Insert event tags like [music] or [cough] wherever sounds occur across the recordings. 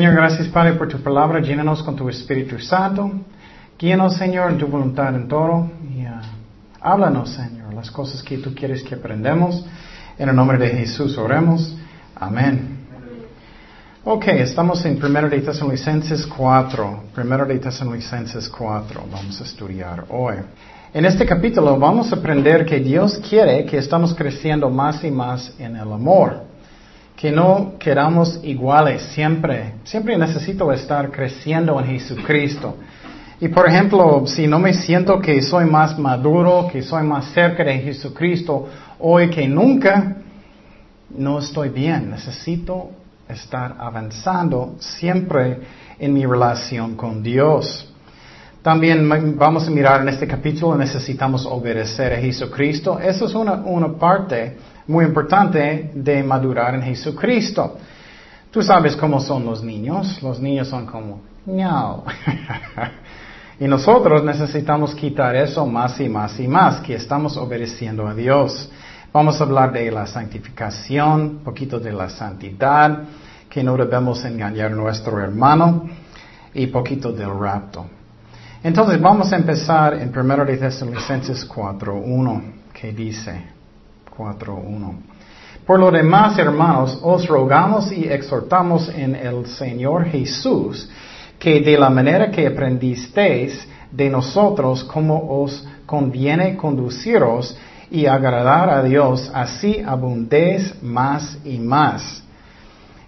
Señor, gracias Padre por tu palabra. Llénanos con tu Espíritu Santo. Guíanos, Señor, en tu voluntad en todo. Y uh, háblanos, Señor, las cosas que tú quieres que aprendamos. En el nombre de Jesús oremos. Amén. Ok, estamos en 1 de Tesalonicenses 4. 1 de Tesalonicenses 4. Vamos a estudiar hoy. En este capítulo vamos a aprender que Dios quiere que estamos creciendo más y más en el amor. Que no queramos iguales siempre. Siempre necesito estar creciendo en Jesucristo. Y por ejemplo, si no me siento que soy más maduro, que soy más cerca de Jesucristo hoy que nunca, no estoy bien. Necesito estar avanzando siempre en mi relación con Dios. También vamos a mirar en este capítulo, necesitamos obedecer a Jesucristo. Eso es una, una parte muy importante de madurar en Jesucristo. Tú sabes cómo son los niños. Los niños son como, no. [laughs] y nosotros necesitamos quitar eso más y más y más, que estamos obedeciendo a Dios. Vamos a hablar de la santificación, un poquito de la santidad, que no debemos engañar a nuestro hermano, y poquito del rapto. Entonces vamos a empezar en 1 de Tesalonicenses 4.1, que dice 4.1. Por lo demás, hermanos, os rogamos y exhortamos en el Señor Jesús que de la manera que aprendisteis de nosotros como os conviene conduciros y agradar a Dios, así abundéis más y más.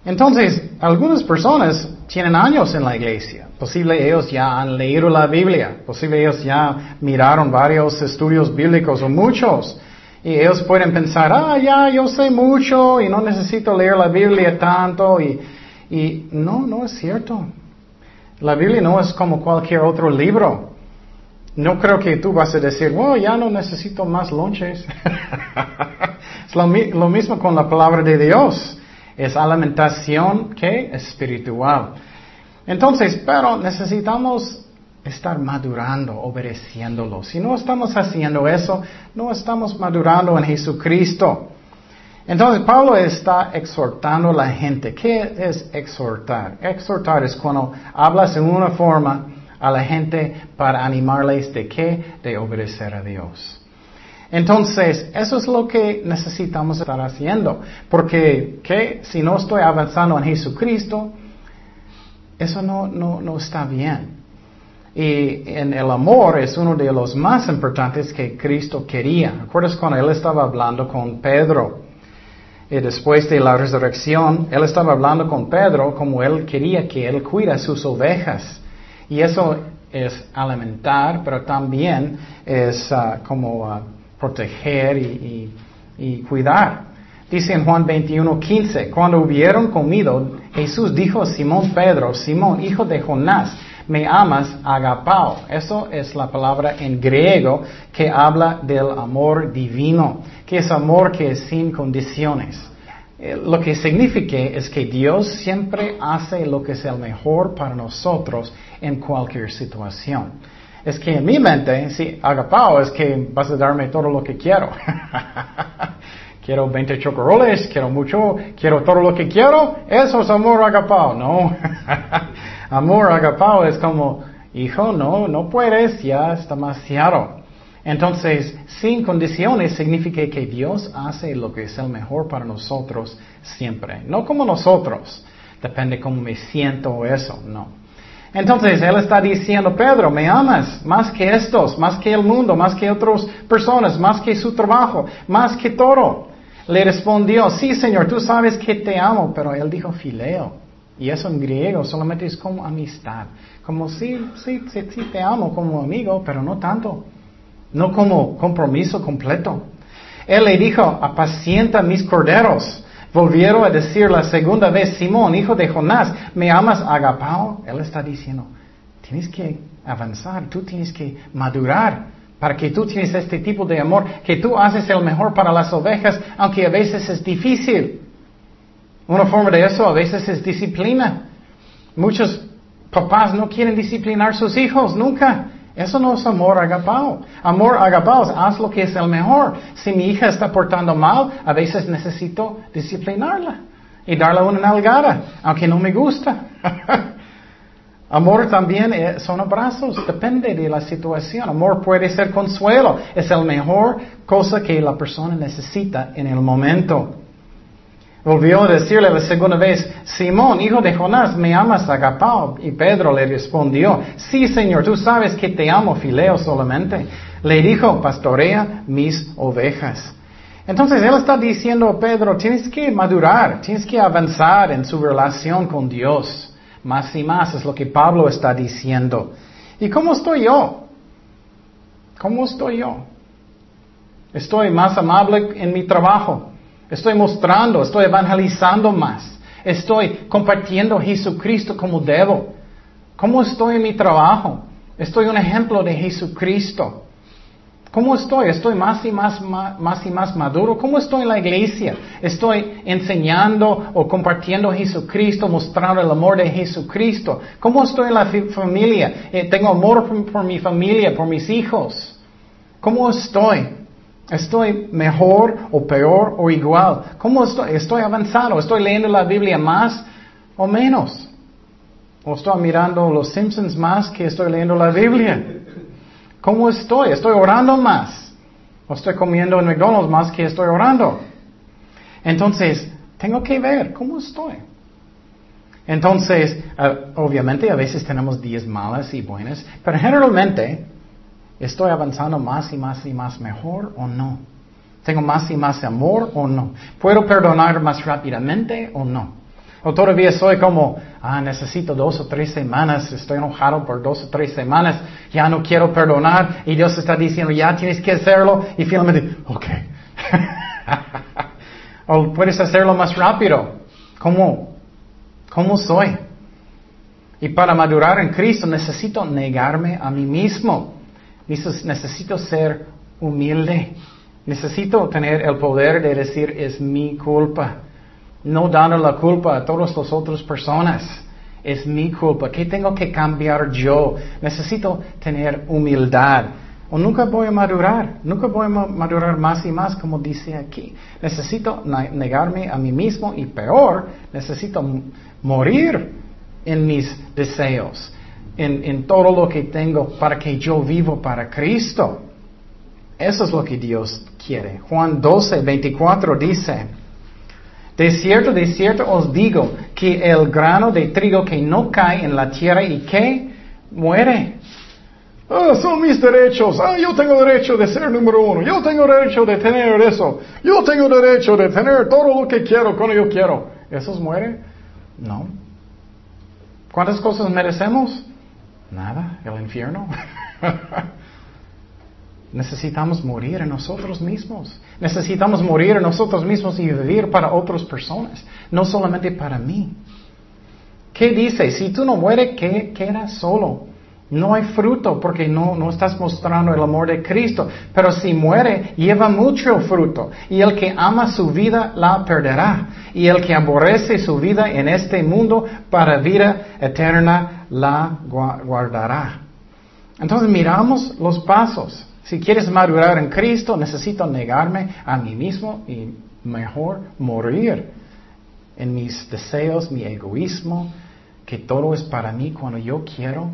Entonces, algunas personas tienen años en la iglesia, Posible ellos ya han leído la Biblia. Posible ellos ya miraron varios estudios bíblicos o muchos. Y ellos pueden pensar, ah, ya, yo sé mucho y no necesito leer la Biblia tanto. Y, y no, no es cierto. La Biblia no es como cualquier otro libro. No creo que tú vas a decir, wow, ya no necesito más lonches. [laughs] es lo, lo, mismo con la palabra de Dios. Es alimentación que espiritual. Entonces, pero necesitamos estar madurando, obedeciéndolo. Si no estamos haciendo eso, no estamos madurando en Jesucristo. Entonces, Pablo está exhortando a la gente. ¿Qué es exhortar? Exhortar es cuando hablas en una forma a la gente para animarles de qué? De obedecer a Dios. Entonces, eso es lo que necesitamos estar haciendo. Porque, ¿qué? Si no estoy avanzando en Jesucristo, eso no, no, no está bien. Y en el amor es uno de los más importantes que Cristo quería. ¿Recuerdas cuando Él estaba hablando con Pedro? Y después de la resurrección, Él estaba hablando con Pedro como Él quería que Él cuida sus ovejas. Y eso es alimentar, pero también es ah, como ah, proteger y, y cuidar. Dice en Juan 21, 15, cuando hubieron comido, Jesús dijo a Simón Pedro, Simón, hijo de Jonás, me amas, agapao. Eso es la palabra en griego que habla del amor divino, que es amor que es sin condiciones. Eh, lo que significa es que Dios siempre hace lo que es el mejor para nosotros en cualquier situación. Es que en mi mente, si agapao es que vas a darme todo lo que quiero. [laughs] quiero 20 chocoroles, quiero mucho, quiero todo lo que quiero, eso es amor agapao, no. [laughs] amor agapao es como, hijo, no, no puedes, ya es demasiado. Entonces, sin condiciones significa que Dios hace lo que es el mejor para nosotros siempre, no como nosotros, depende cómo me siento o eso, no. Entonces él está diciendo, Pedro, me amas más que estos, más que el mundo, más que otras personas, más que su trabajo, más que todo. Le respondió, sí Señor, tú sabes que te amo, pero él dijo fileo. Y eso en griego solamente es como amistad. Como sí, sí, sí, te amo como amigo, pero no tanto. No como compromiso completo. Él le dijo, apacienta mis corderos. Volvieron a decir la segunda vez, Simón, hijo de Jonás, ¿me amas agapao? Él está diciendo, tienes que avanzar, tú tienes que madurar para que tú tienes este tipo de amor, que tú haces el mejor para las ovejas, aunque a veces es difícil. Una forma de eso a veces es disciplina. Muchos papás no quieren disciplinar a sus hijos, nunca. Eso no es amor agapao. Amor agapao es haz lo que es el mejor. Si mi hija está portando mal, a veces necesito disciplinarla. y darle una nalgada, aunque no me gusta. [laughs] Amor también eh, son abrazos, depende de la situación. Amor puede ser consuelo, es la mejor cosa que la persona necesita en el momento. Volvió a decirle la segunda vez, Simón, hijo de Jonás, ¿me amas agapao? Y Pedro le respondió, sí, Señor, tú sabes que te amo, fileo solamente. Le dijo, pastorea mis ovejas. Entonces él está diciendo a Pedro, tienes que madurar, tienes que avanzar en su relación con Dios. Más y más es lo que Pablo está diciendo. ¿Y cómo estoy yo? ¿Cómo estoy yo? Estoy más amable en mi trabajo. Estoy mostrando, estoy evangelizando más. Estoy compartiendo Jesucristo como debo. ¿Cómo estoy en mi trabajo? Estoy un ejemplo de Jesucristo. ¿Cómo estoy? ¿Estoy más y más, más, y más maduro? ¿Cómo estoy en la iglesia? ¿Estoy enseñando o compartiendo Jesucristo, mostrando el amor de Jesucristo? ¿Cómo estoy en la familia? Eh, ¿Tengo amor por, mi familia, por mis hijos? ¿Cómo estoy? ¿Estoy mejor o peor o igual? ¿Cómo estoy? ¿Estoy avanzado? ¿Estoy leyendo la Biblia más o menos? ¿O estoy mirando los Simpsons más que estoy leyendo la Biblia? ¿Cómo estoy? ¿Estoy orando más? ¿O estoy comiendo en McDonald's más que estoy orando? Entonces, tengo que ver cómo estoy. Entonces, eh, obviamente a veces tenemos días malas y buenas, pero generalmente estoy avanzando más y más y más mejor o no. ¿Tengo más y más amor o no? ¿Puedo perdonar más rápidamente o no? O todavía soy como, ah, necesito dos o tres semanas, estoy enojado por dos o tres semanas, ya no quiero perdonar y Dios está diciendo, ya tienes que hacerlo y finalmente, ok. [laughs] o puedes hacerlo más rápido. ¿Cómo? ¿Cómo soy? Y para madurar en Cristo necesito negarme a mí mismo. Necesito ser humilde. Necesito tener el poder de decir es mi culpa no dando la culpa a todas las otras personas. Es mi culpa. ¿Qué tengo que cambiar yo? Necesito tener humildad. O nunca voy a madurar. Nunca voy a madurar más y más, como dice aquí. Necesito negarme a mí mismo y peor, necesito morir en mis deseos, en, en todo lo que tengo para que yo vivo para Cristo. Eso es lo que Dios quiere. Juan 12, 24 dice, de cierto, de cierto os digo que el grano de trigo que no cae en la tierra y que muere. Ah, son mis derechos. Ah, yo tengo derecho de ser número uno. Yo tengo derecho de tener eso. Yo tengo derecho de tener todo lo que quiero cuando yo quiero. ¿Esos mueren? No. ¿Cuántas cosas merecemos? Nada. El infierno. [laughs] Necesitamos morir en nosotros mismos. Necesitamos morir en nosotros mismos y vivir para otras personas, no solamente para mí. ¿Qué dice? Si tú no mueres, ¿qué queda solo? No hay fruto porque no, no estás mostrando el amor de Cristo. Pero si muere, lleva mucho fruto. Y el que ama su vida la perderá. Y el que aborrece su vida en este mundo para vida eterna la guardará. Entonces miramos los pasos. Si quieres madurar en Cristo, necesito negarme a mí mismo y mejor morir en mis deseos, mi egoísmo, que todo es para mí cuando yo quiero,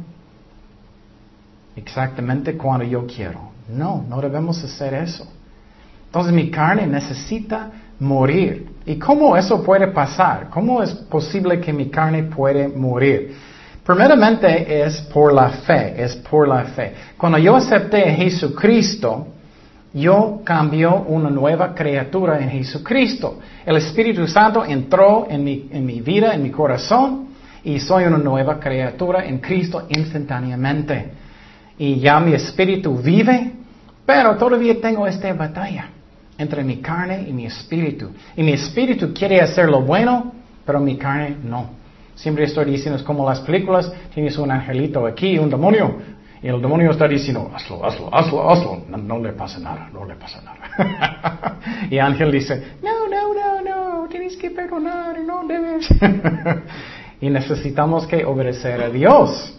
exactamente cuando yo quiero. No, no debemos hacer eso. Entonces mi carne necesita morir. ¿Y cómo eso puede pasar? ¿Cómo es posible que mi carne puede morir? Primeramente es por la fe, es por la fe. Cuando yo acepté a Jesucristo, yo cambió una nueva criatura en Jesucristo. El Espíritu Santo entró en mi, en mi vida, en mi corazón, y soy una nueva criatura en Cristo instantáneamente. Y ya mi espíritu vive, pero todavía tengo esta batalla entre mi carne y mi espíritu. Y mi espíritu quiere hacer lo bueno, pero mi carne no. Siempre estoy diciendo, es como las películas, tienes un angelito aquí, un demonio, y el demonio está diciendo, hazlo, hazlo, hazlo, hazlo, no, le pasa nada, no le pasa nada. [laughs] y ángel dice, no, no, no, no, tienes que perdonar, no debes. [laughs] y necesitamos que obedecer a Dios.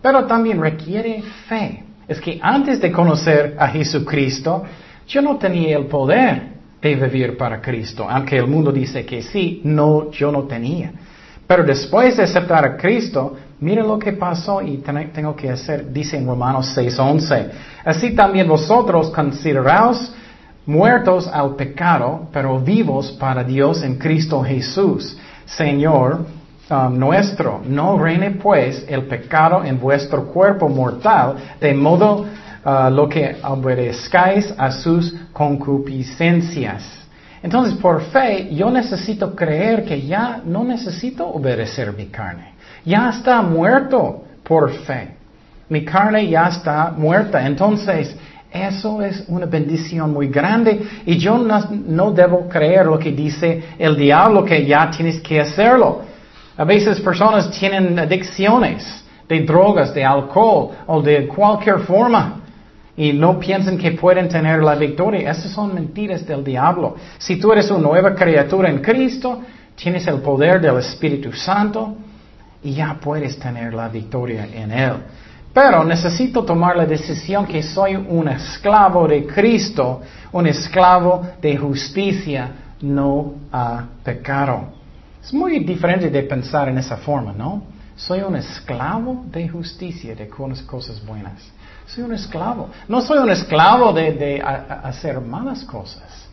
Pero también requiere fe. Es que antes de conocer a Jesucristo, yo no tenía el poder de vivir para Cristo, aunque el mundo dice que sí, no, yo no tenía. Pero después de aceptar a Cristo, mira lo que pasó y tengo que hacer, dice en Romanos 6:11. Así también vosotros consideraos muertos al pecado, pero vivos para Dios en Cristo Jesús, Señor um, nuestro. No reine pues el pecado en vuestro cuerpo mortal, de modo uh, lo que obedezcáis a sus concupiscencias. Entonces, por fe, yo necesito creer que ya no necesito obedecer mi carne. Ya está muerto por fe. Mi carne ya está muerta. Entonces, eso es una bendición muy grande y yo no, debo creer lo que dice el diablo que ya tienes que hacerlo. A veces personas tienen adicciones de drogas, de alcohol o de cualquier forma y no piensan que pueden tener la victoria. Esas son mentiras del diablo. Si tú eres una nueva criatura en Cristo, tienes el poder del Espíritu Santo y ya puedes tener la victoria en Él. Pero necesito tomar la decisión que soy un esclavo de Cristo, un esclavo de justicia, no a pecado. Es muy diferente de pensar en esa forma, ¿no? Soy un esclavo de justicia, de cosas buenas. Soy un esclavo. No soy un esclavo de, hacer malas cosas.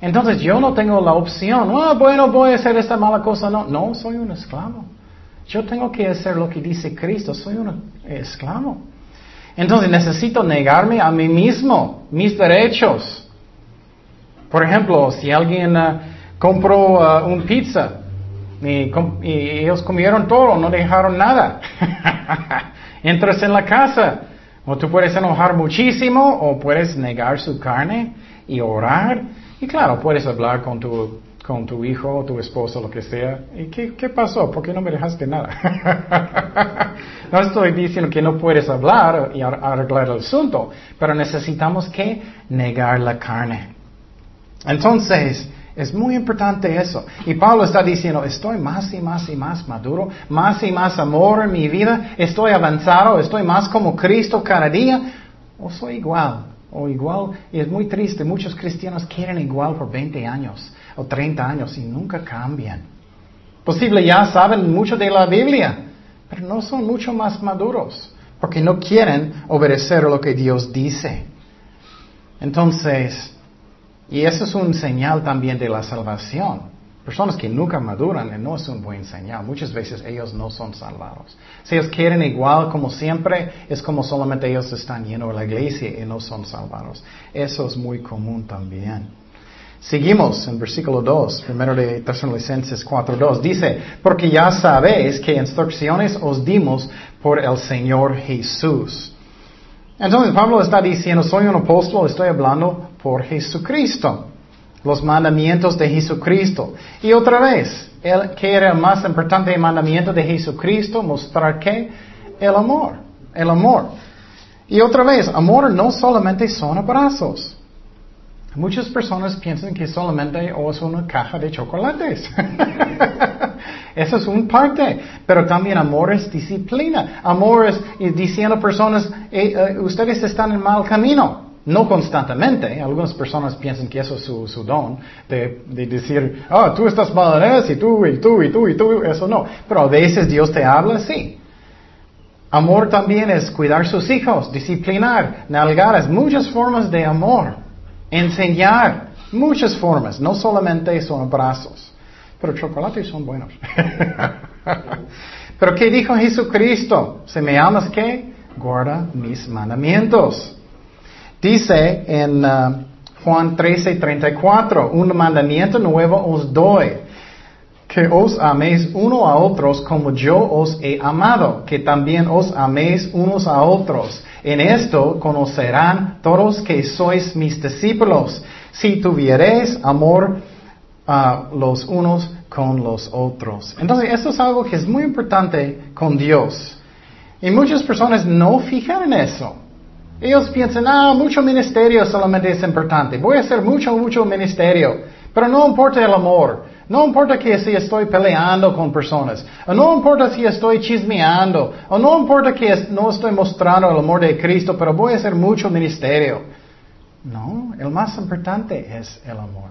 Entonces yo no tengo la opción, ah, bueno, voy a hacer esta mala cosa. No, no, soy un esclavo. Yo tengo que hacer lo que dice Cristo, soy un esclavo. Entonces necesito negarme a mí mismo, mis derechos. Por ejemplo, si alguien uh, compró uh, un pizza y, ellos comieron todo, no dejaron nada, [laughs] entras en la casa, o tú puedes enojar muchísimo o puedes negar su carne y orar. Y claro, puedes hablar con tu con tu hijo o tu esposo, lo que sea. ¿Y qué, qué pasó? ¿Por qué no me dejaste nada? [laughs] no estoy diciendo que no puedes hablar y arreglar el asunto, pero necesitamos que negar la carne. Entonces, es muy importante eso. Y Pablo está diciendo, estoy más y más y más maduro, más y más amor en mi vida, estoy avanzado, estoy más como Cristo cada día, o soy igual, o igual, y es muy triste, muchos cristianos quieren igual por 20 años o 30 años y nunca cambian. Posible ya saben mucho de la Biblia, pero no son mucho más maduros, porque no quieren obedecer lo que Dios dice. Entonces, y eso es un señal también de la salvación. Personas que nunca maduran no es un buen señal. Muchas veces ellos no son salvados. Si ellos quieren igual como siempre, es como solamente ellos están llenos de la iglesia y no son salvados. Eso es muy común también. Seguimos en versículo 2, primero de Tesalonicenses 4.2. Dice, porque ya sabéis que instrucciones os dimos por el Señor Jesús. Entonces Pablo está diciendo, soy un apóstol, estoy hablando por Jesucristo. Los mandamientos de Jesucristo. Y otra vez, el, ¿qué era el más importante mandamiento de Jesucristo? Mostrar que el amor. El amor. Y otra vez, amor no solamente son abrazos. Muchas personas piensan que solamente es una caja de chocolates. [laughs] Eso es un parte. Pero también amor es disciplina. Amor es diciendo a personas, eh, eh, ustedes están en mal camino. No constantemente. Algunas personas piensan que eso es su, don. De, decir, ah, tú estás mal en eso y tú y tú y tú y tú. Eso no. Pero a veces Dios te habla así. Amor también es cuidar sus hijos, disciplinar, nalgar. muchas formas de amor. Enseñar, muchas formas, no solamente son abrazos, pero chocolates son buenos. [laughs] pero ¿qué dijo Jesucristo? Si me amas, ¿qué? Guarda mis mandamientos. Dice en uh, Juan 13, 34, un mandamiento nuevo os doy, que os améis uno a otros como yo os he amado, que también os améis unos a otros. En esto conocerán todos que sois mis discípulos, si tuviereis amor a los unos con los otros. Entonces, esto es algo que es muy importante con Dios. Y muchas personas no fijan en eso. Ellos piensan, ah, mucho ministerio solamente es importante. Voy a hacer mucho, mucho ministerio. Pero no importa el amor. No importa que si estoy peleando con personas, o no importa si estoy chismeando, o no importa que no estoy mostrando el amor de Cristo, pero voy a hacer mucho ministerio. No, el más importante es el amor.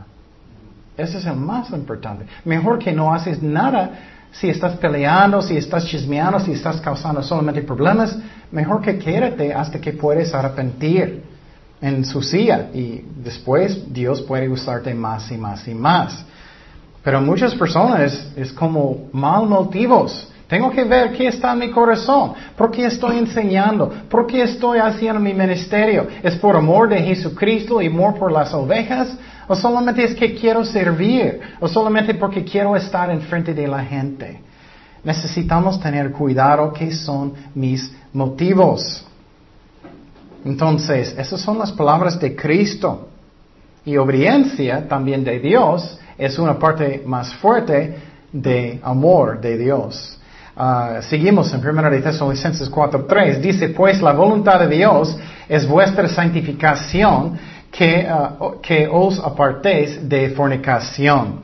Ese es el más importante. Mejor que no haces nada si estás peleando, si estás chismeando, si estás causando solamente problemas. Mejor que quédate hasta que puedes arrepentir en su silla y después Dios puede usarte más y más y más. Pero muchas personas es como mal motivos. Tengo que ver qué está en mi corazón. ¿Por qué estoy enseñando? ¿Por qué estoy haciendo mi ministerio? ¿Es por amor de Jesucristo y amor por las ovejas? ¿O solamente es que quiero servir? ¿O solamente porque quiero estar enfrente de la gente? Necesitamos tener cuidado qué son mis motivos. Entonces, esas son las palabras de Cristo. Y obediencia también de Dios es una parte más fuerte de amor de Dios. Ah, seguimos en 1 de Tesalonicenses 4.3. Dice, pues la voluntad de Dios es vuestra santificación, que, ah, que os apartéis de fornicación.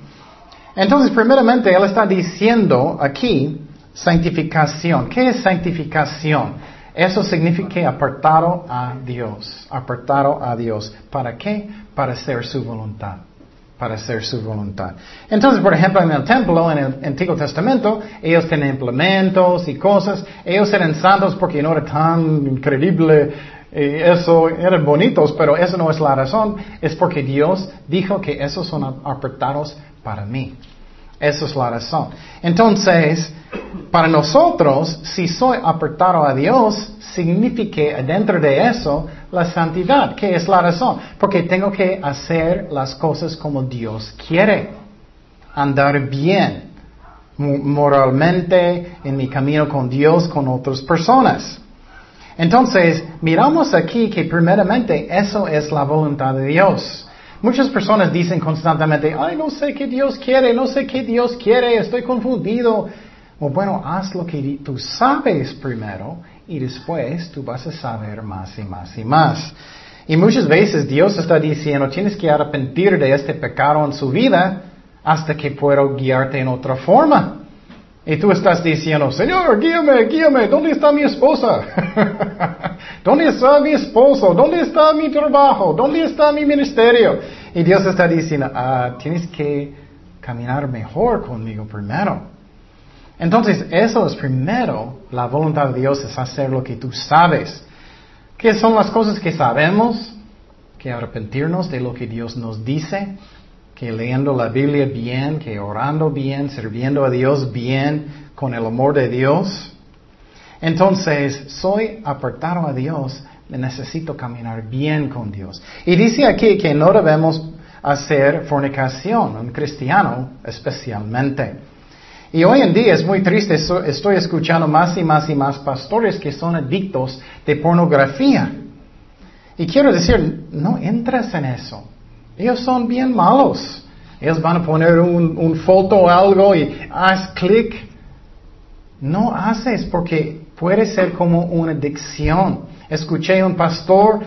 Entonces, primeramente, Él está diciendo aquí santificación. ¿Qué es santificación? Eso significa apartado a Dios, apartado a Dios. ¿Para qué? Para hacer su voluntad. Para hacer su voluntad. Entonces, por ejemplo, en el templo, en el Antiguo Testamento, ellos tenían implementos y cosas. Ellos eran santos porque no era tan increíble eso eran bonitos, pero eso no es la razón. Es porque Dios dijo que esos son apartados para mí. Esa es la razón. Entonces, para nosotros, si soy apartado a Dios, significa dentro de eso la santidad. ¿Qué es la razón? Porque tengo que hacer las cosas como Dios quiere. Andar bien, moralmente, en mi camino con Dios, con otras personas. Entonces, miramos aquí que primeramente eso es la voluntad de Dios. Muchas personas dicen constantemente, ay, no sé qué Dios quiere, no sé qué Dios quiere, estoy confundido. O bueno, haz lo que tú sabes primero y después tú vas a saber más y más y más. Y muchas veces Dios está diciendo, tienes que arrepentir de este pecado en su vida hasta que puedo guiarte en otra forma. Y tú estás diciendo, Señor, guíame, guíame, ¿dónde está mi esposa? [laughs] ¿Dónde está mi esposo? ¿Dónde está mi trabajo? ¿Dónde está mi ministerio? Y Dios está diciendo, ah, tienes que caminar mejor conmigo primero. Entonces, eso es primero, la voluntad de Dios es hacer lo que tú sabes. ¿Qué son las cosas que sabemos? Que arrepentirnos de lo que Dios nos dice, que leyendo la Biblia bien, que orando bien, sirviendo a Dios bien, con el amor de Dios. Entonces, soy apartado a Dios, necesito caminar bien con Dios. Y dice aquí que no debemos hacer fornicación, un cristiano especialmente. Y hoy en día es muy triste, estoy escuchando más y más y más pastores que son adictos de pornografía. Y quiero decir, no entras en eso. Ellos son bien malos. Ellos van a poner un, foto o algo y haz clic. No haces porque puede ser como una adicción. Escuché un pastor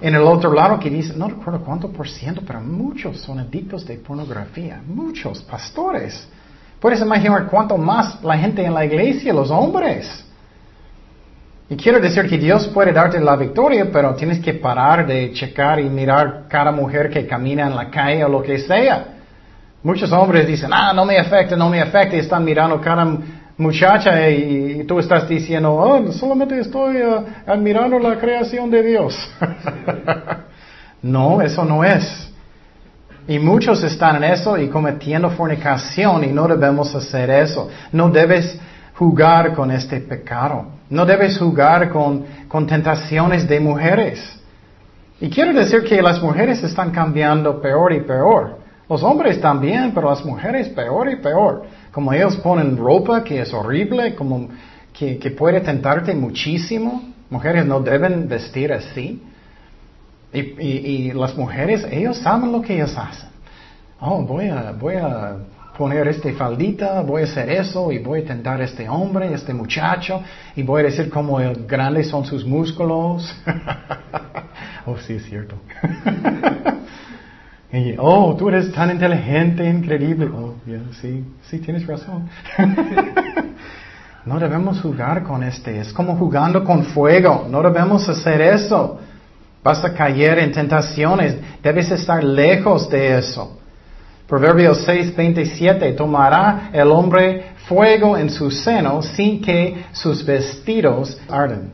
en el otro lado que dice, no recuerdo cuánto por ciento, pero muchos son adictos de pornografía. Muchos pastores. Puedes imaginar cuánto más la gente en la iglesia, los hombres. Y quiero decir que Dios puede darte la victoria, pero tienes que parar de checar y mirar cada mujer que camina en la calle o lo que sea. Muchos hombres dicen, ah, no me afecta, no me afecta, y están mirando cada muchacha y, tú estás diciendo, oh, solamente estoy uh, admirando la creación de Dios. [laughs] no, eso no es. Y muchos están en eso y cometiendo fornicación y no debemos hacer eso. No debes jugar con este pecado. No debes jugar con, con tentaciones de mujeres. Y quiero decir que las mujeres están cambiando peor y peor. Los hombres también, pero las mujeres peor y peor. Como ellos ponen ropa que es horrible, como que, puede tentarte muchísimo. Mujeres no deben vestir así. Y, y, y, las mujeres, ellos saben lo que ellos hacen. Oh, voy a, voy a poner este faldita, voy a hacer eso y voy a tentar este hombre, este muchacho y voy a decir cómo grandes son sus músculos. [laughs] oh, sí, es cierto. [laughs] oh, tú eres tan inteligente, increíble. Oh, sí, sí, tienes razón. [laughs] no debemos jugar con este, es como jugando con fuego, no debemos hacer eso. Vas a caer en tentaciones. Debes estar lejos de eso. Proverbios 6:27, tomará el hombre fuego en su seno sin que sus vestidos arden.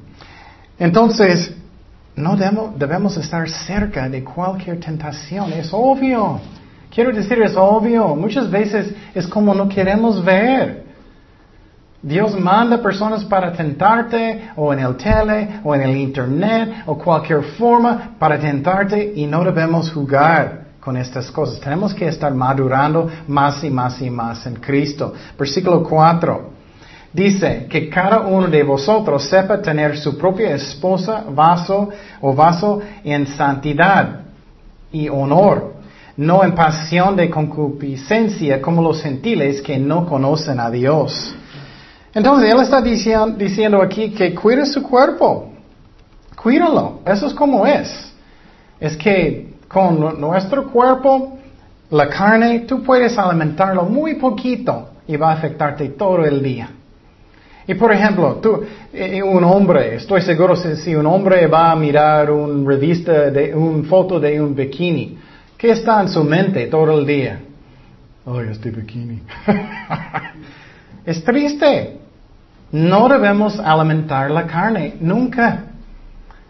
Entonces, no debemos estar cerca de cualquier tentación. Es obvio. Quiero decir, es obvio. Muchas veces es como no queremos ver. Dios manda personas para tentarte o en el tele o en el internet o cualquier forma para tentarte y no debemos jugar con estas cosas. Tenemos que estar madurando más y más y más en Cristo. Versículo 4. Dice que cada uno de vosotros sepa tener su propia esposa, vaso o vaso en santidad y honor, no en pasión de concupiscencia como los gentiles que no conocen a Dios. Entonces, Él está diciendo, aquí que cuide su cuerpo. Cuídalo. Eso es como es. Es que con nuestro cuerpo, la carne, tú puedes alimentarlo muy poquito y va a afectarte todo el día. Y por ejemplo, tú, eh, un hombre, estoy seguro si, un hombre va a mirar una revista de una foto de un bikini, ¿qué está en su mente todo el día? Ay, este bikini. [laughs] es triste. No debemos alimentar la carne, nunca.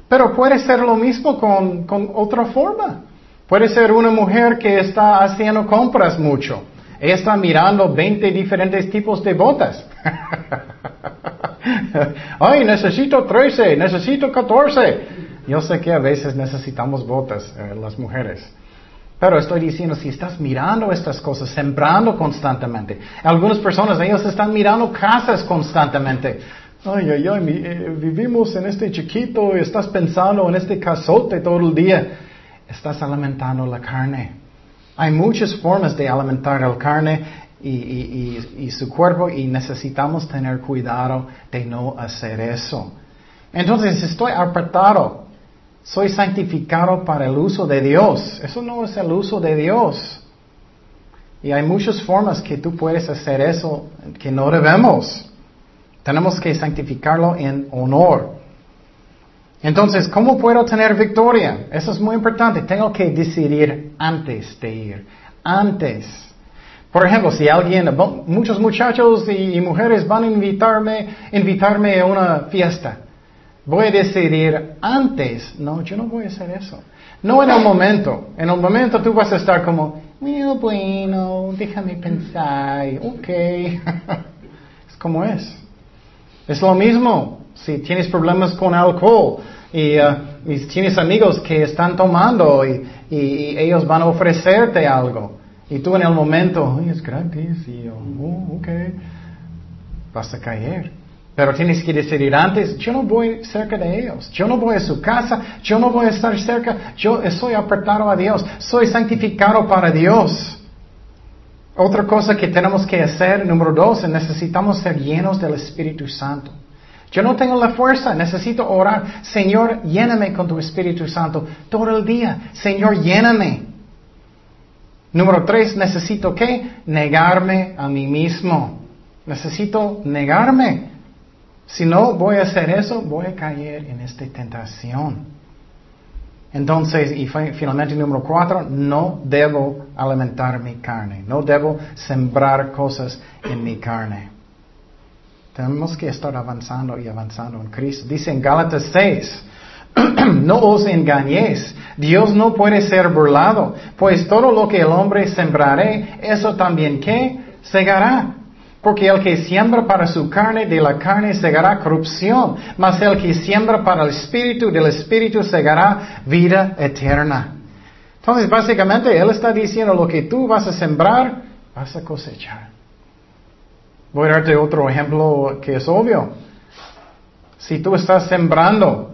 Pero puede ser lo mismo con, otra forma. Puede ser una mujer que está haciendo compras mucho. Ella está mirando 20 diferentes tipos de botas. [laughs] Ay, necesito 13, necesito 14. Yo sé que a veces necesitamos botas, eh, las mujeres. Pero estoy diciendo, si estás mirando estas cosas, sembrando constantemente, algunas personas, ellos están mirando casas constantemente. Ay, ay, ay, eh, vivimos en este chiquito estás pensando en este casote todo el día. Estás alimentando la carne. Hay muchas formas de alimentar la carne y, y, su cuerpo y necesitamos tener cuidado de no hacer eso. Entonces estoy apartado soy santificado para el uso de Dios. Eso no es el uso de Dios. Y hay muchas formas que tú puedes hacer eso que no debemos. Tenemos que santificarlo en honor. Entonces, ¿cómo puedo tener victoria? Eso es muy importante. Tengo que decidir antes de ir. Antes. Por ejemplo, si alguien, muchos muchachos y, mujeres van a invitarme, invitarme a una fiesta. Voy a decidir antes, no, yo no voy a hacer eso. No en el momento. En el momento tú vas a estar como, bueno, bueno, déjame pensar, ok. [laughs] es como es. Es lo mismo si tienes problemas con alcohol y, uh, tienes amigos que están tomando y, ellos van a ofrecerte algo. Y tú en el momento, es gratis y, oh, ok, vas a caer. Pero tienes que decidir antes, yo no voy cerca de ellos, yo no voy a su casa, yo no voy a estar cerca, yo estoy apartado a Dios, soy santificado para Dios. Otra cosa que tenemos que hacer, número dos, necesitamos ser llenos del Espíritu Santo. Yo no tengo la fuerza, necesito orar. Señor, lléname con tu Espíritu Santo todo el día. Señor, lléname. Número tres, necesito qué? Negarme a mí mismo. Necesito negarme. Si no voy a hacer eso, voy a caer en esta tentación. Entonces, y finalmente número cuatro, no debo alimentar mi carne, no debo sembrar cosas en mi carne. Tenemos que estar avanzando y avanzando en Cristo. Dice en Gálatas 6, [clears throat] no os engañéis, Dios no puede ser burlado, pues todo lo que el hombre sembrare, eso también que segará. Porque el que siembra para su carne, de la carne segará corrupción, mas el que siembra para el espíritu, del espíritu segará vida eterna. Entonces, básicamente, Él está diciendo lo que tú vas a sembrar, vas a cosechar. Voy a darte otro ejemplo que es obvio. Si tú estás sembrando,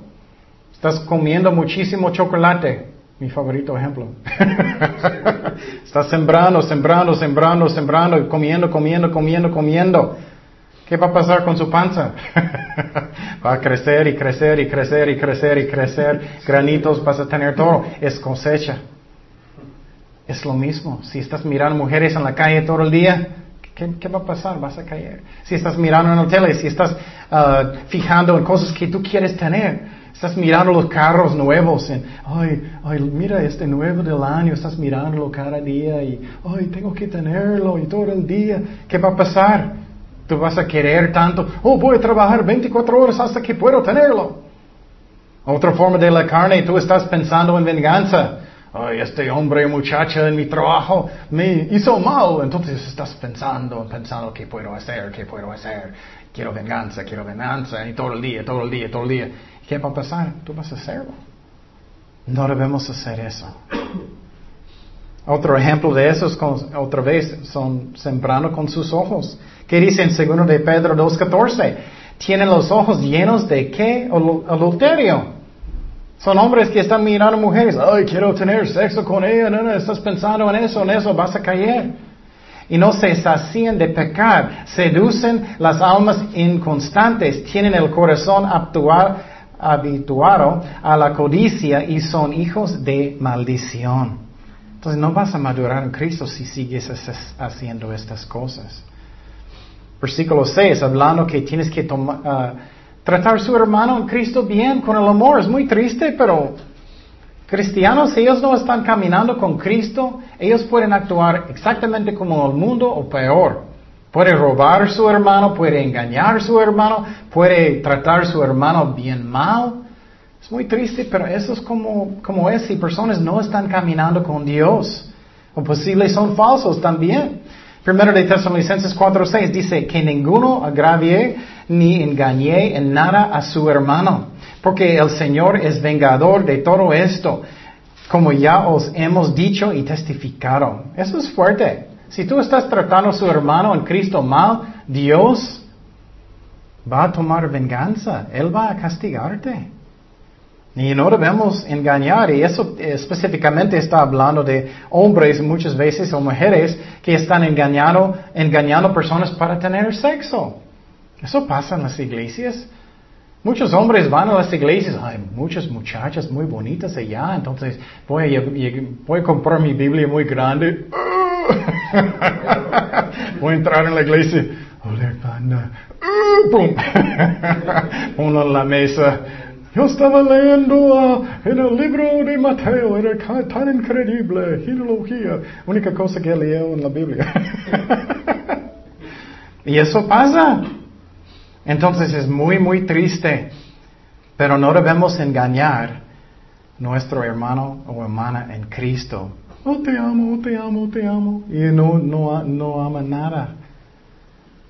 estás comiendo muchísimo chocolate, mi favorito ejemplo. [laughs] Estás sembrando, sembrando, sembrando, sembrando, comiendo, comiendo, comiendo, comiendo. ¿Qué va a pasar con su panza? [laughs] va a crecer y crecer y crecer y crecer y crecer. Granitos vas a tener todo. Es cosecha. Es lo mismo. Si estás mirando mujeres en la calle todo el día, ¿qué, va a pasar? Vas a caer. Si estás mirando en la tele, si estás uh, fijando en cosas que tú quieres tener, estás mirando los carros nuevos. En, ay, ay, mira este nuevo del año. Estás mirándolo cada día y, ay, tengo que tenerlo y todo el día. ¿Qué va a pasar? Tú vas a querer tanto. Oh, voy a trabajar 24 horas hasta que puedo tenerlo. Otra forma de la carne, tú estás pensando en venganza. Ay, este hombre muchacha en mi trabajo me hizo mal. Entonces estás pensando, pensando qué puedo hacer, qué puedo hacer. Quiero venganza, quiero venganza. Y todo el día, todo el día, todo el día. ¿Qué va a pasar? Tú vas a hacerlo. No debemos hacer eso. [coughs] Otro ejemplo de eso es otra vez, son sembrando con sus ojos. ¿Qué dice en 2 de Pedro 2.14? Tienen los ojos llenos de qué? Adulterio. Son hombres que están mirando mujeres. Ay, quiero tener sexo con ella. No, no, estás pensando en eso, en eso, vas a caer. Y no se sacían de pecar. Seducen las almas inconstantes. Tienen el corazón habituado a la codicia y son hijos de maldición. Entonces no vas a madurar en Cristo si sigues haciendo estas cosas. Versículo 6, hablando que tienes que tomar... Ah, tratar a su hermano en Cristo bien, con el amor. Es muy triste, pero cristianos, ellos no están caminando con Cristo, ellos pueden actuar exactamente como el mundo o peor. Puede robar a su hermano, puede engañar a su hermano, puede tratar a su hermano bien mal. Es muy triste, pero eso es como, como es si personas no están caminando con Dios. O posible son falsos también. Primero de Tesalonicenses 4.6 dice que ninguno agravie ni engañe en nada a su hermano, porque el Señor es vengador de todo esto, como ya os hemos dicho y testificado. Eso es fuerte. Si tú estás tratando a su hermano en Cristo mal, Dios va a tomar venganza. Él va a castigarte. Y no debemos engañar, y eso específicamente está hablando de hombres muchas veces o mujeres que están engañando, engañando personas para tener sexo. Eso pasa en las iglesias. Muchos hombres van a las iglesias, hay muchas muchachas muy bonitas allá, entonces voy a, voy a comprar mi Biblia muy grande. [laughs] voy a entrar en la iglesia. [laughs] [laughs] Uno en la mesa. Yo estaba leyendo uh, en el libro de Mateo, era tan increíble, genealogía, única cosa que leo en la Biblia. [laughs] y eso pasa. Entonces es muy, muy triste, pero no debemos engañar nuestro hermano o hermana en Cristo. Oh, te amo, oh, te amo, oh, te amo. Y no, no, no ama nada.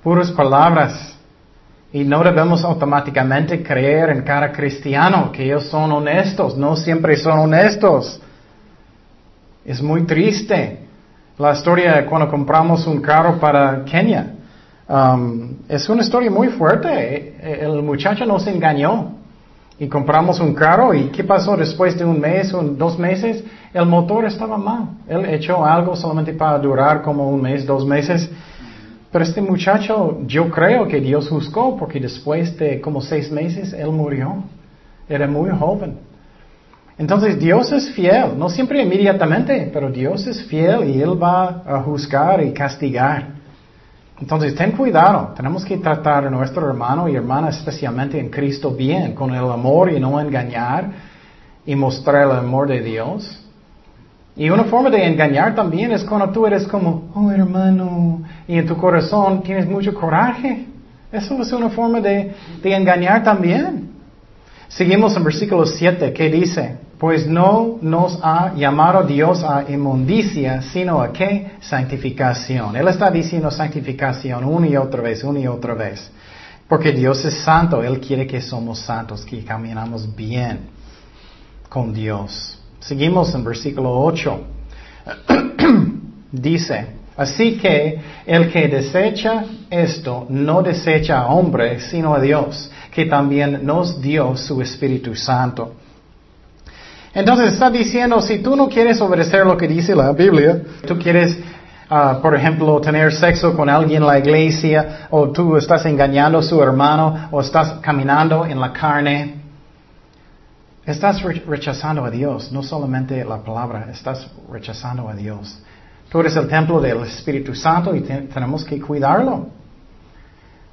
Puras palabras. Y no debemos automáticamente creer en cada cristiano que ellos son honestos. No siempre son honestos. Es muy triste. La historia de cuando compramos un carro para Kenia. Um, es una historia muy fuerte. El muchacho nos engañó. Y compramos un carro y ¿qué pasó después de un mes o dos meses? El motor estaba mal. Él echó algo solamente para durar como un mes, dos meses pero este muchacho, yo creo que Dios juzgó porque después de como seis meses él murió. Era muy joven. Entonces Dios es fiel, no siempre inmediatamente, pero Dios es fiel y Él va a juzgar y castigar. Entonces ten cuidado, tenemos que tratar a nuestro hermano y hermana, especialmente en Cristo, bien, con el amor y no engañar y mostrar el amor de Dios. Y una forma de engañar también es cuando tú eres como, oh hermano, y en tu corazón tienes mucho coraje. Eso es una forma de, engañar también. Seguimos en versículo 7, que dice, pues no nos ha llamado Dios a inmundicia, sino a qué? Santificación. Él está diciendo santificación una y otra vez, una y otra vez. Porque Dios es santo, Él quiere que somos santos, que caminamos bien con Dios. Seguimos en versículo 8. [clears throat] Dice, así que el que desecha esto no desecha a hombre, sino a Dios, que también nos dio su Espíritu Santo. Entonces está diciendo, si tú no quieres obedecer lo que dice la Biblia, tú quieres, ah, por ejemplo, tener sexo con alguien en la iglesia, o tú estás engañando a su hermano, o estás caminando en la carne, Estás rechazando a Dios, no solamente la palabra, estás rechazando a Dios. Tú eres el templo del Espíritu Santo y tenemos que cuidarlo.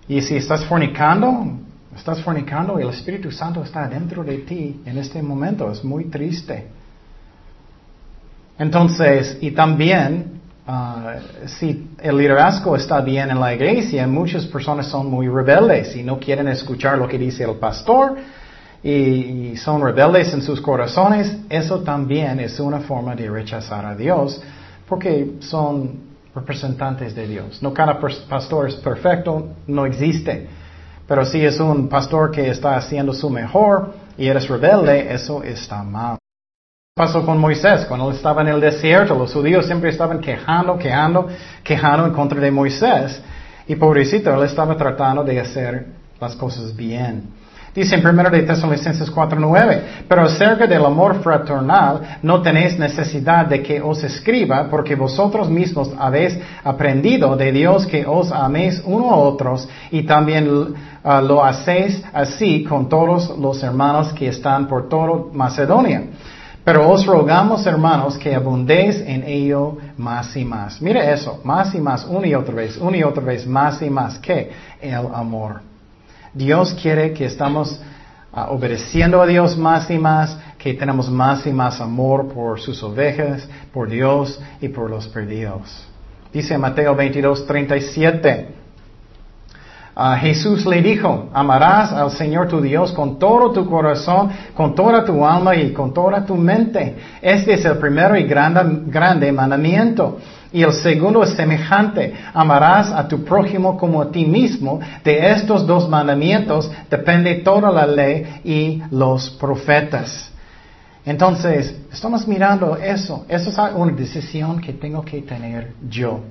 Y si estás fornicando, Estás fornicando y el Espíritu Santo está dentro de ti en este momento. Es muy triste. Entonces, y también, ah, si el liderazgo está bien en la iglesia, muchas personas son muy rebeldes y no quieren escuchar lo que dice el pastor y, son rebeldes en sus corazones. Eso también es una forma de rechazar a Dios porque son representantes de Dios. No cada pastor es perfecto, no existe. Pero si es un pastor que está haciendo su mejor y eres rebelde, eso está mal pasó con Moisés cuando él estaba en el desierto. Los judíos siempre estaban quejando, quejando, quejando en contra de Moisés. Y pobrecito, él estaba tratando de hacer las cosas bien. Dice en 1 de Tesalonicenses 4:9, pero acerca del amor fraternal no tenéis necesidad de que os escriba, porque vosotros mismos habéis aprendido de Dios que os améis uno a otros y también uh, lo hacéis así con todos los hermanos que están por todo Macedonia. Pero os rogamos, hermanos, que abundéis en ello más y más. Mire eso, más y más, una y otra vez, una y otra vez, más y más. ¿Qué? El amor. Dios quiere que estamos ah, obedeciendo a Dios más y más, que tenemos más y más amor por sus ovejas, por Dios y por los perdidos. Dice Mateo 22, 37. Jesús le dijo, amarás al Señor tu Dios con todo tu corazón, con toda tu alma y con toda tu mente. Este es el primero y grande mandamiento. Y el segundo es semejante, amarás a tu prójimo como a ti mismo. De estos dos mandamientos depende toda la ley y los profetas. Entonces, estamos mirando eso. Eso es una decisión que tengo que tener yo.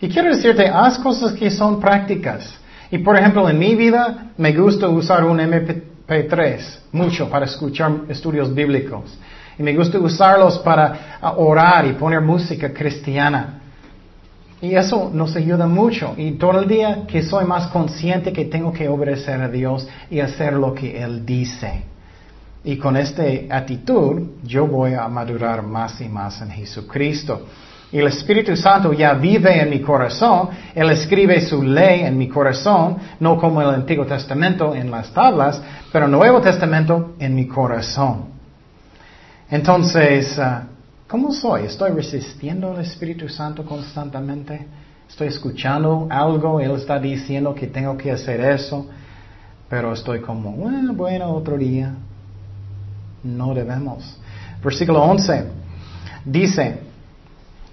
Y quiero decirte, haz cosas que son prácticas. Y por ejemplo, en mi vida me gusta usar un MP3 mucho para escuchar estudios bíblicos. Y me gusta usarlos para orar y poner música cristiana. Y eso nos ayuda mucho. Y todo el día que soy más consciente que tengo que obedecer a Dios y hacer lo que Él dice. Y con esta actitud yo voy a madurar más y más en Jesucristo y el Espíritu Santo ya vive en mi corazón, Él escribe su ley en mi corazón, no como el Antiguo Testamento en las tablas, pero el Nuevo Testamento en mi corazón. Entonces, ah, ¿cómo soy? ¿Estoy resistiendo al Espíritu Santo constantemente? ¿Estoy escuchando algo? Él está diciendo que tengo que hacer eso, pero estoy como, bueno, bueno, otro día. No debemos. Versículo 11 dice,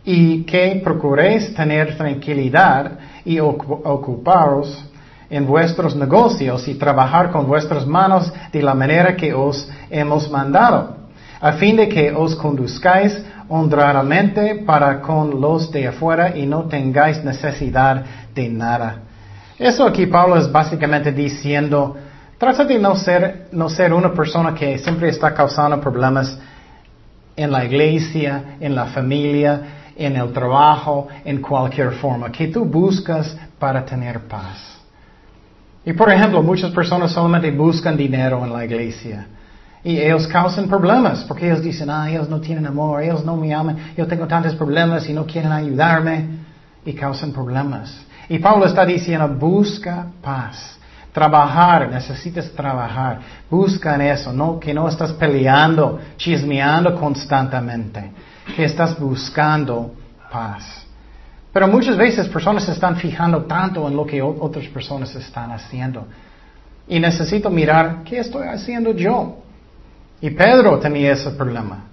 y que procuréis tener tranquilidad y ocuparos en vuestros negocios y trabajar con vuestras manos de la manera que os hemos mandado, a fin de que os conduzcáis honradamente para con los de afuera y no tengáis necesidad de nada. Eso aquí Pablo es básicamente diciendo, trata de no ser, no ser una persona que siempre está causando problemas en la iglesia, en la familia, en el trabajo, en cualquier forma, que tú buscas para tener paz. Y por ejemplo, muchas personas solamente buscan dinero en la iglesia. Y ellos causan problemas, porque ellos dicen, ah, ellos no tienen amor, ellos no me aman, yo tengo tantos problemas y no quieren ayudarme. Y causan problemas. Y Pablo está diciendo, busca paz. Trabajar, necesitas trabajar. Busca en eso, no, que no estás peleando, chismeando constantemente que estás buscando paz. Pero muchas veces personas se están fijando tanto en lo que otras personas están haciendo. Y necesito mirar, ¿qué estoy haciendo yo? Y Pedro tenía ese problema.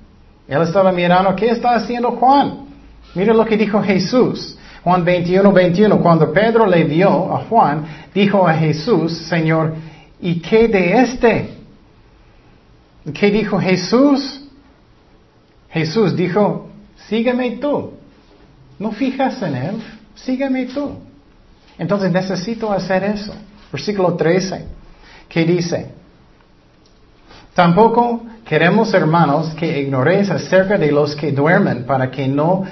Él estaba mirando, ¿qué está haciendo Juan? Mira lo que dijo Jesús. Juan 21, 21. Cuando Pedro le vio a Juan, dijo a Jesús, Señor, ¿y qué de este? ¿Qué dijo Jesús? Jesús dijo, sígueme tú. No fijas en él, sígueme tú. Entonces necesito hacer eso. Versículo 13, que dice, tampoco queremos, hermanos, que ignoréis acerca de los que duermen para que no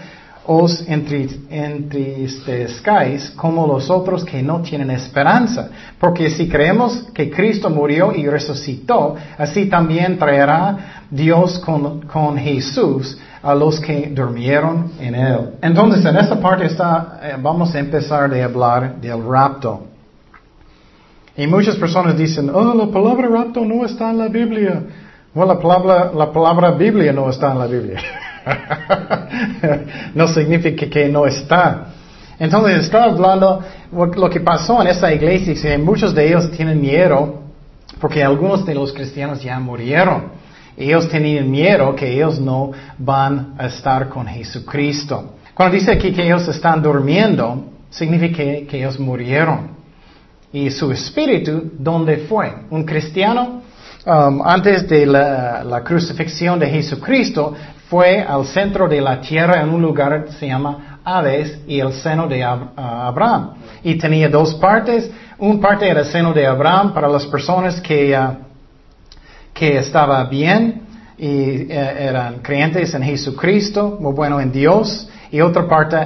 os entristezcáis como los otros que no tienen esperanza. Porque si creemos que Cristo murió y resucitó, así también traerá Dios con, Jesús a los que durmieron en él. Entonces, en esta parte está, eh, vamos a empezar a hablar del rapto. Y muchas personas dicen, oh, la palabra rapto no está en la Biblia. Bueno, la palabra, la palabra Biblia no está en la Biblia. [laughs] no significa que no está. Entonces, está hablando lo que pasó en esa iglesia, que muchos de ellos tienen miedo porque algunos de los cristianos ya murieron. Ellos tenían miedo que ellos no van a estar con Jesucristo. Cuando dice aquí que ellos están durmiendo, significa que, ellos murieron. Y su espíritu, ¿dónde fue? Un cristiano, um, antes de la, crucifixión de Jesucristo, fue al centro de la tierra en un lugar que se llama Hades y el seno de Abraham. Y tenía dos partes. Un parte era el seno de Abraham para las personas que, uh, que estaba bien y eh, eran creyentes en Jesucristo, muy bueno en Dios. Y otra parte,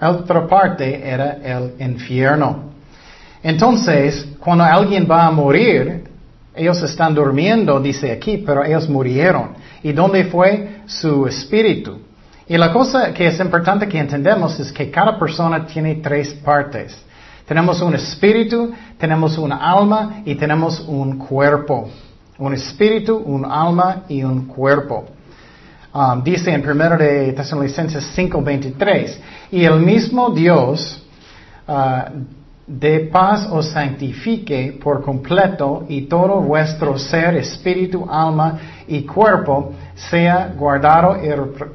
otra parte era el infierno. Entonces, cuando alguien va a morir, ellos están durmiendo, dice aquí, pero ellos murieron. ¿Y dónde fue su espíritu? Y la cosa que es importante que entendamos es que cada persona tiene tres partes. Tenemos un espíritu, tenemos un alma y tenemos un cuerpo. Un espíritu, un alma y un cuerpo. Um, dice en 1 de Tesalonicenses 5:23, y el mismo Dios uh, de paz os santifique por completo y todo vuestro ser, espíritu, alma y cuerpo sea guardado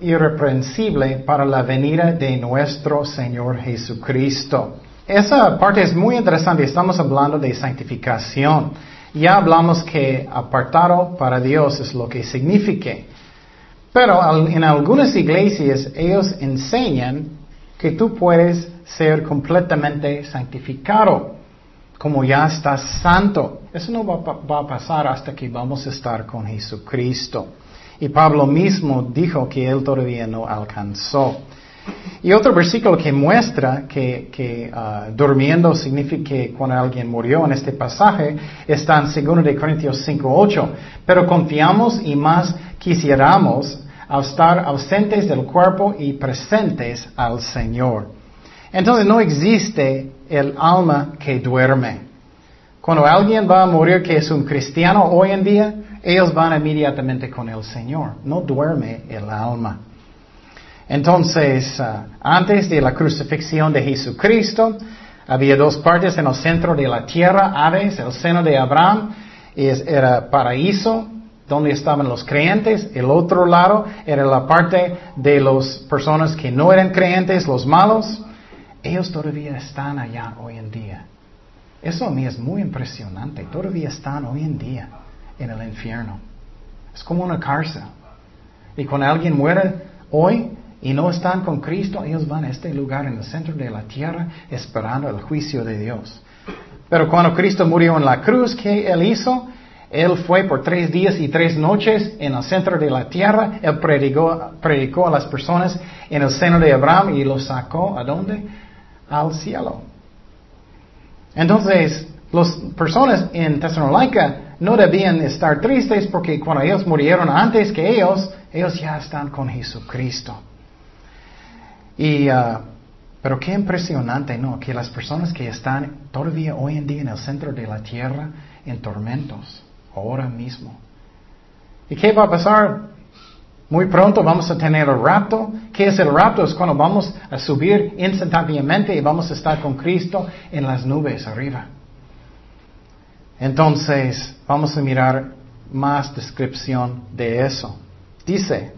irreprensible para la venida de nuestro Señor Jesucristo. Esa parte es muy interesante, estamos hablando de santificación. Ya hablamos que apartado para Dios es lo que significa. Pero en algunas iglesias ellos enseñan que tú puedes ser completamente santificado, como ya estás santo. Eso no va, a pasar hasta que vamos a estar con Jesucristo. Y Pablo mismo dijo que él todavía no alcanzó. Y otro versículo que muestra que, ah, durmiendo significa que cuando alguien murió en este pasaje está en 2 de Corintios 5.8. Pero confiamos y más quisiéramos estar ausentes del cuerpo y presentes al Señor. Entonces no existe el alma que duerme. Cuando alguien va a morir que es un cristiano hoy en día, ellos van inmediatamente con el Señor. No duerme el alma. Entonces, ah, antes de la crucifixión de Jesucristo, había dos partes en el centro de la tierra, Aves, el seno de Abraham, era paraíso, donde estaban los creyentes, el otro lado era la parte de las personas que no eran creyentes, los malos. Ellos todavía están allá hoy en día. Eso a mí es muy impresionante. Todavía están hoy en día en el infierno. Es como una cárcel. Y cuando alguien muere hoy y no están con Cristo, ellos van a este lugar en el centro de la tierra esperando el juicio de Dios. Pero cuando Cristo murió en la cruz, ¿qué Él hizo? Él fue por tres días y tres noches en el centro de la tierra. Él predicó, predicó a las personas en el seno de Abraham y los sacó a dónde? Al cielo. Entonces, las personas en Tesalónica no debían estar tristes porque cuando ellos murieron antes que ellos, ellos ya están con Jesucristo. Y, uh, pero qué impresionante, ¿no? Que las personas que están todavía hoy en día en el centro de la tierra en tormentos ahora mismo. ¿Y qué va a pasar? Muy pronto vamos a tener el rapto. ¿Qué es el rapto? Es cuando vamos a subir instantáneamente y vamos a estar con Cristo en las nubes arriba. Entonces, vamos a mirar más descripción de eso. Dice,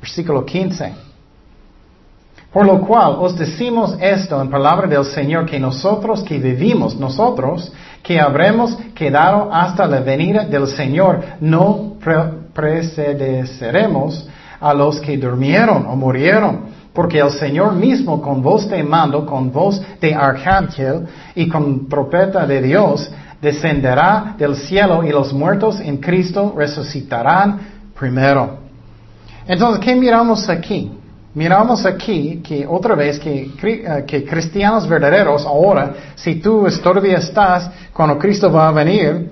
versículo 15. Por lo cual os decimos esto en palabra del Señor, que nosotros que vivimos, nosotros que habremos quedado hasta la venida del Señor, no precederemos a los que durmieron o murieron. Porque el Señor mismo con voz de mando, con voz de arcángel y con trompeta de Dios, descenderá del cielo y los muertos en Cristo resucitarán primero. Entonces, ¿qué miramos aquí? Miramos aquí que otra vez que, eh, cristianos verdaderos ahora, si tú todavía estás, cuando Cristo va a venir,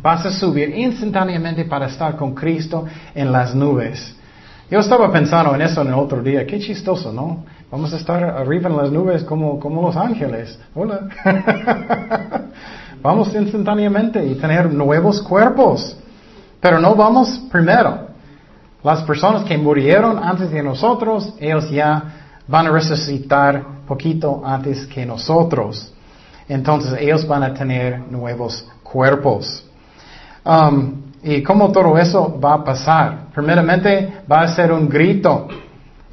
vas a subir instantáneamente para estar con Cristo en las nubes. Yo estaba pensando en eso en el otro día, qué chistoso, ¿no? Vamos a estar arriba en las nubes como, como los ángeles. Hola. [laughs] vamos instantáneamente y tener nuevos cuerpos. Pero no vamos primero. Las personas que murieron antes de nosotros, ellos ya van a resucitar poquito antes que nosotros. Entonces ellos van a tener nuevos cuerpos. Um, ¿Y cómo todo eso va a pasar? Primeramente va a ser un grito.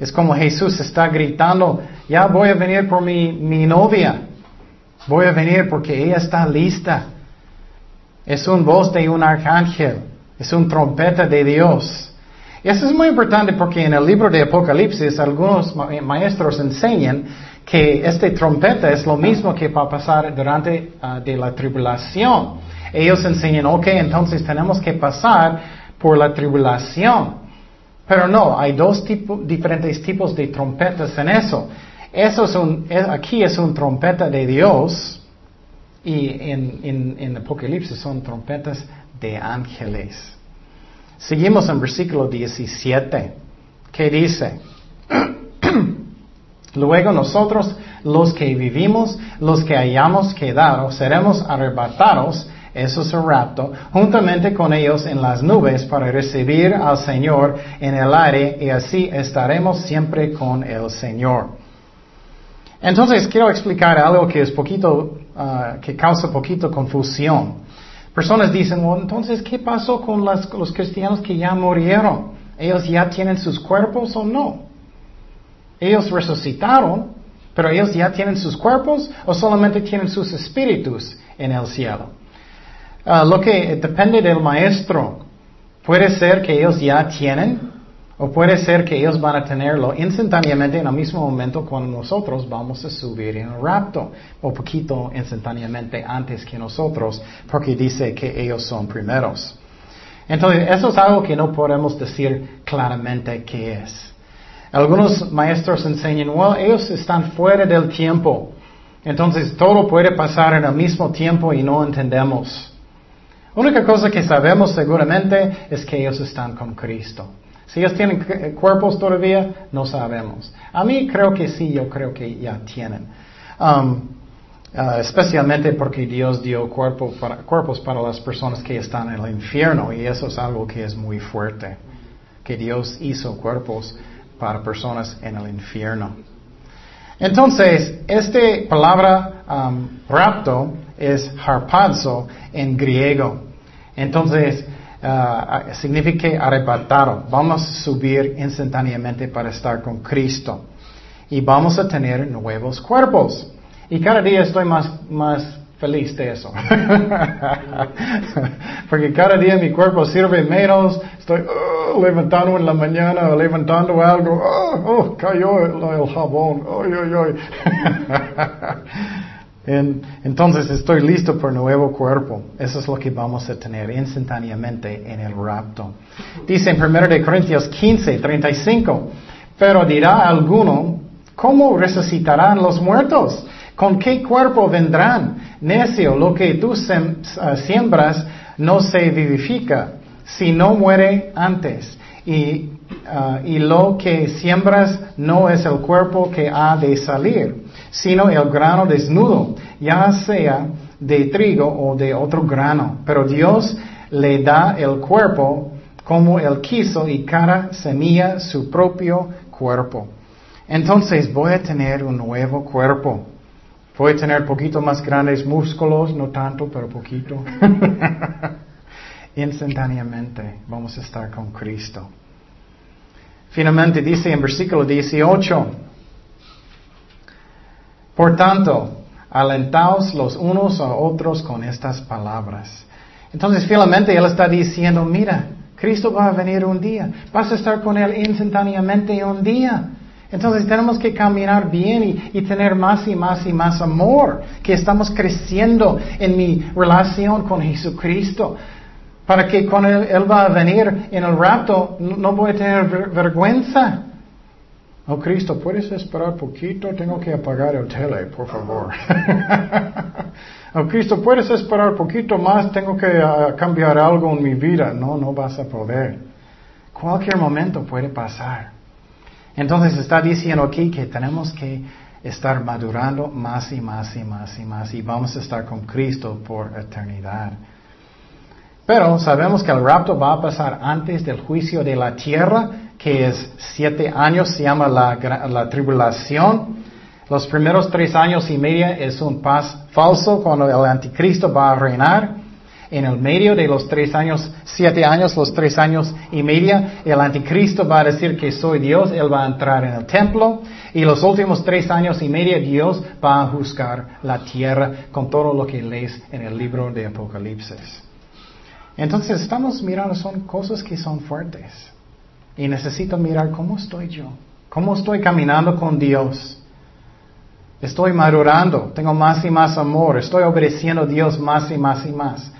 Es como Jesús está gritando, ya voy a venir por mi, mi novia. Voy a venir porque ella está lista. Es un voz de un arcángel. Es un trompeta de Dios. Y eso es muy importante porque en el libro de Apocalipsis algunos maestros enseñan que este trompeta es lo mismo que va a pasar durante uh, de la tribulación. Ellos enseñan, ok, entonces tenemos que pasar por la tribulación. Pero no, hay dos diferentes tipos de trompetas en eso. Eso es un, aquí es un trompeta de Dios y en, en, en Apocalipsis son trompetas de ángeles. Seguimos en versículo 17, que dice, [clears throat] luego nosotros los que vivimos, los que hayamos quedado, seremos arrebatados, eso es el rapto, juntamente con ellos en las nubes para recibir al Señor en el aire y así estaremos siempre con el Señor. Entonces quiero explicar algo que es poquito, ah, que causa poquito confusión. Personas dicen, bueno, entonces, ¿qué pasó con los cristianos que ya murieron? ¿Ellos ya tienen sus cuerpos o no? Ellos resucitaron, pero ellos ya tienen sus cuerpos o solamente tienen sus espíritus en el cielo. Ah, lo que depende del maestro. Puede ser que ellos ya tienen o puede ser que ellos van a tenerlo instantáneamente en el mismo momento cuando nosotros vamos a subir en el rapto, o poquito instantáneamente antes que nosotros, porque dice que ellos son primeros. Entonces, eso es algo que no podemos decir claramente qué es. Algunos maestros enseñan, well, ellos están fuera del tiempo. Entonces, todo puede pasar en el mismo tiempo y no entendemos. Única cosa que sabemos seguramente es que ellos están con Cristo. Si ellos tienen eh, cuerpos todavía, no sabemos. A mí creo que sí, yo creo que ya tienen. Um, uh, especialmente porque Dios dio para, cuerpos para las personas que están en el infierno y eso es algo que es muy fuerte. Que Dios hizo cuerpos para personas en el infierno. Entonces, esta palabra um, rapto es harpazo en griego. Entonces, uh, significa arrebatado. Vamos a subir instantáneamente para estar con Cristo. Y vamos a tener nuevos cuerpos. Y cada día estoy más, más feliz de eso. [laughs] Porque cada día mi cuerpo sirve menos. Estoy uh, levantando en la mañana, levantando algo. Oh, oh cayó el, el jabón. Ay. [laughs] entonces estoy listo por nuevo cuerpo. Eso es lo que vamos a tener instantáneamente en el rapto. Dice en 1 de Corintios 15, 35, pero dirá alguno, ¿cómo resucitarán los muertos? ¿Con qué cuerpo vendrán? Necio, lo que tú ah, siembras no se vivifica, si no muere antes. Y, ah, y lo que siembras no es el cuerpo que ha de salir sino el grano desnudo, ya sea de trigo o de otro grano. Pero Dios le da el cuerpo como él quiso y cada semilla su propio cuerpo. Entonces voy a tener un nuevo cuerpo. Voy a tener poquito más grandes músculos, no tanto, pero poquito. [laughs] Instantáneamente vamos a estar con Cristo. Finalmente dice en versículo 18, por tanto, alentaos los unos a otros con estas palabras. Entonces, finalmente, Él está diciendo, mira, Cristo va a venir un día, vas a estar con Él instantáneamente un día. Entonces tenemos que caminar bien y, tener más y más y más amor, que estamos creciendo en mi relación con Jesucristo, para que cuando Él, va a venir en el rapto no voy a tener vergüenza. Oh Cristo, ¿puedes esperar poquito? Tengo que apagar el tele, por favor. oh Cristo, ¿puedes esperar poquito más? Tengo que ah, cambiar algo en mi vida. No, no vas a poder. Cualquier momento puede pasar. Entonces está diciendo aquí que tenemos que estar madurando más y más y más y más y vamos a estar con Cristo por eternidad. Pero sabemos que el rapto va a pasar antes del juicio de la tierra, que es siete años, se llama la, la tribulación. Los primeros tres años y media es un paz falso cuando el anticristo va a reinar. En el medio de los tres años, siete años, los tres años y media, el anticristo va a decir que soy Dios, él va a entrar en el templo. Y los últimos tres años y media, Dios va a juzgar la tierra con todo lo que lees en el libro de Apocalipsis. Entonces estamos mirando, son cosas que son fuertes. Y necesito mirar cómo estoy yo, cómo estoy caminando con Dios. Estoy madurando, tengo más y más amor, estoy obedeciendo a Dios más y más y más.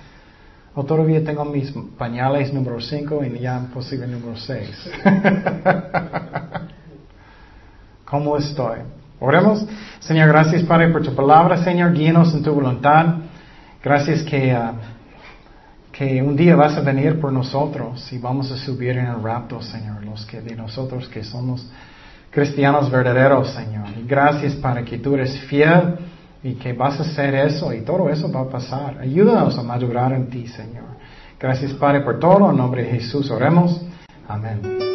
O todavía tengo mis pañales número 5 y ya posible número 6. [laughs] ¿Cómo estoy? Oremos. Señor, gracias Padre por tu palabra. Señor, guíenos en tu voluntad. Gracias que, ah, que un día vas a venir por nosotros y vamos a subir en el rapto, Señor, los que de nosotros que somos cristianos verdaderos, Señor. Gracias para que tú eres fiel y que vas a hacer eso y todo eso va a pasar. Ayúdanos a madurar en ti, Señor. Gracias, Padre, por todo. En nombre de Jesús oremos. Amén.